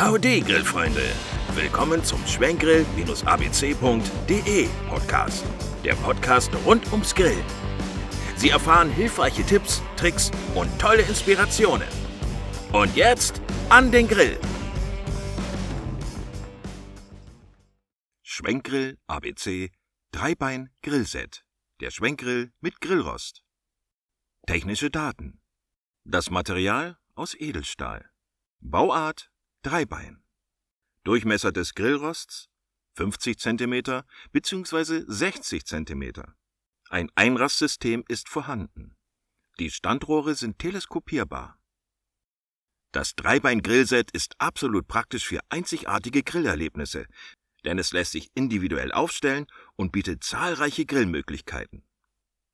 Howdy, Grillfreunde! Willkommen zum Schwenkgrill-abc.de Podcast. Der Podcast rund ums Grillen. Sie erfahren hilfreiche Tipps, Tricks und tolle Inspirationen. Und jetzt an den Grill! Schwenkgrill ABC Dreibein Grillset. Der Schwenkgrill mit Grillrost. Technische Daten. Das Material aus Edelstahl. Bauart Dreibein. Durchmesser des Grillrosts 50 cm bzw. 60 cm. Ein Einrastsystem ist vorhanden. Die Standrohre sind teleskopierbar. Das Dreibein-Grillset ist absolut praktisch für einzigartige Grillerlebnisse, denn es lässt sich individuell aufstellen und bietet zahlreiche Grillmöglichkeiten.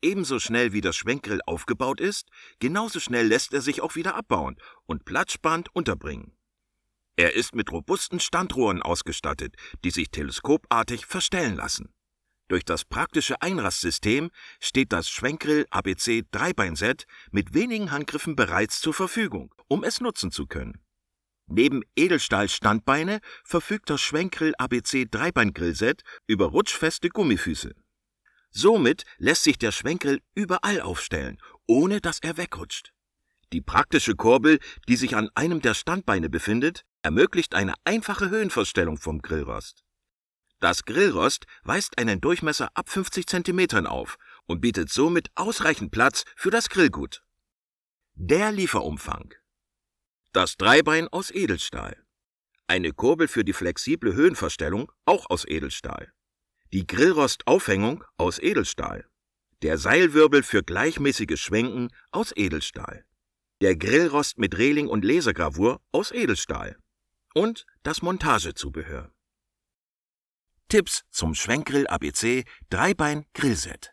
Ebenso schnell wie das Schwenkgrill aufgebaut ist, genauso schnell lässt er sich auch wieder abbauen und platzsparend unterbringen. Er ist mit robusten Standrohren ausgestattet, die sich teleskopartig verstellen lassen. Durch das praktische Einrastsystem steht das Schwenkgrill ABC Dreibeinset mit wenigen Handgriffen bereits zur Verfügung, um es nutzen zu können. Neben Edelstahl-Standbeine verfügt das Schwenkgrill ABC Dreibein-Grillset über rutschfeste Gummifüße. Somit lässt sich der Schwenkgrill überall aufstellen, ohne dass er wegrutscht. Die praktische Kurbel, die sich an einem der Standbeine befindet, ermöglicht eine einfache Höhenverstellung vom Grillrost. Das Grillrost weist einen Durchmesser ab 50 cm auf und bietet somit ausreichend Platz für das Grillgut. Der Lieferumfang. Das Dreibein aus Edelstahl. Eine Kurbel für die flexible Höhenverstellung auch aus Edelstahl. Die Grillrostaufhängung aus Edelstahl. Der Seilwirbel für gleichmäßiges Schwenken aus Edelstahl. Der Grillrost mit Reling und Lasergravur aus Edelstahl und das Montagezubehör. Tipps zum Schwenkgrill ABC Dreibein Grillset.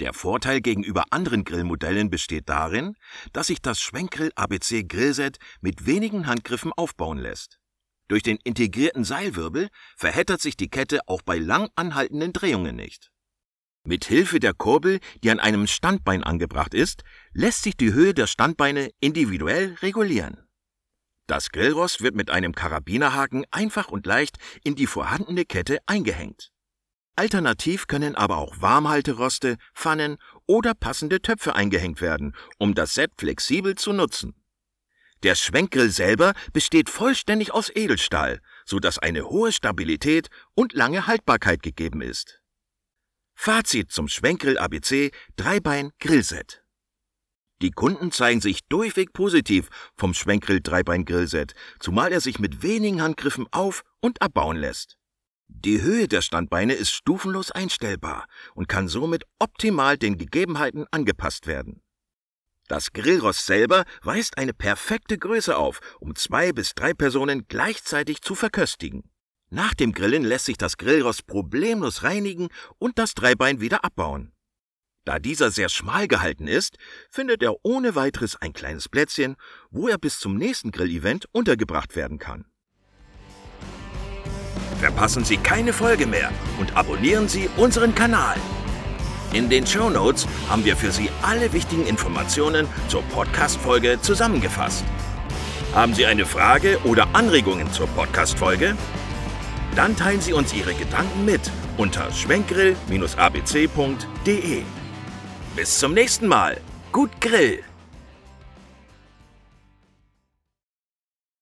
Der Vorteil gegenüber anderen Grillmodellen besteht darin, dass sich das Schwenkgrill ABC Grillset mit wenigen Handgriffen aufbauen lässt. Durch den integrierten Seilwirbel verheddert sich die Kette auch bei lang anhaltenden Drehungen nicht. Mit Hilfe der Kurbel, die an einem Standbein angebracht ist, lässt sich die Höhe der Standbeine individuell regulieren. Das Grillrost wird mit einem Karabinerhaken einfach und leicht in die vorhandene Kette eingehängt. Alternativ können aber auch Warmhalteroste, Pfannen oder passende Töpfe eingehängt werden, um das Set flexibel zu nutzen. Der Schwenkgrill selber besteht vollständig aus Edelstahl, so dass eine hohe Stabilität und lange Haltbarkeit gegeben ist. Fazit zum Schwenkgrill ABC Dreibein Grillset. Die Kunden zeigen sich durchweg positiv vom Schwenkgrill Dreibein Grillset, zumal er sich mit wenigen Handgriffen auf- und abbauen lässt. Die Höhe der Standbeine ist stufenlos einstellbar und kann somit optimal den Gegebenheiten angepasst werden. Das Grillrost selber weist eine perfekte Größe auf, um zwei bis drei Personen gleichzeitig zu verköstigen. Nach dem Grillen lässt sich das Grillrost problemlos reinigen und das Dreibein wieder abbauen. Da dieser sehr schmal gehalten ist, findet er ohne weiteres ein kleines Plätzchen, wo er bis zum nächsten Grillevent untergebracht werden kann. Verpassen Sie keine Folge mehr und abonnieren Sie unseren Kanal. In den Show Notes haben wir für Sie alle wichtigen Informationen zur Podcast-Folge zusammengefasst. Haben Sie eine Frage oder Anregungen zur Podcast-Folge? Dann teilen Sie uns Ihre Gedanken mit unter schwenkgrill-abc.de. Bis zum nächsten Mal. Gut Grill!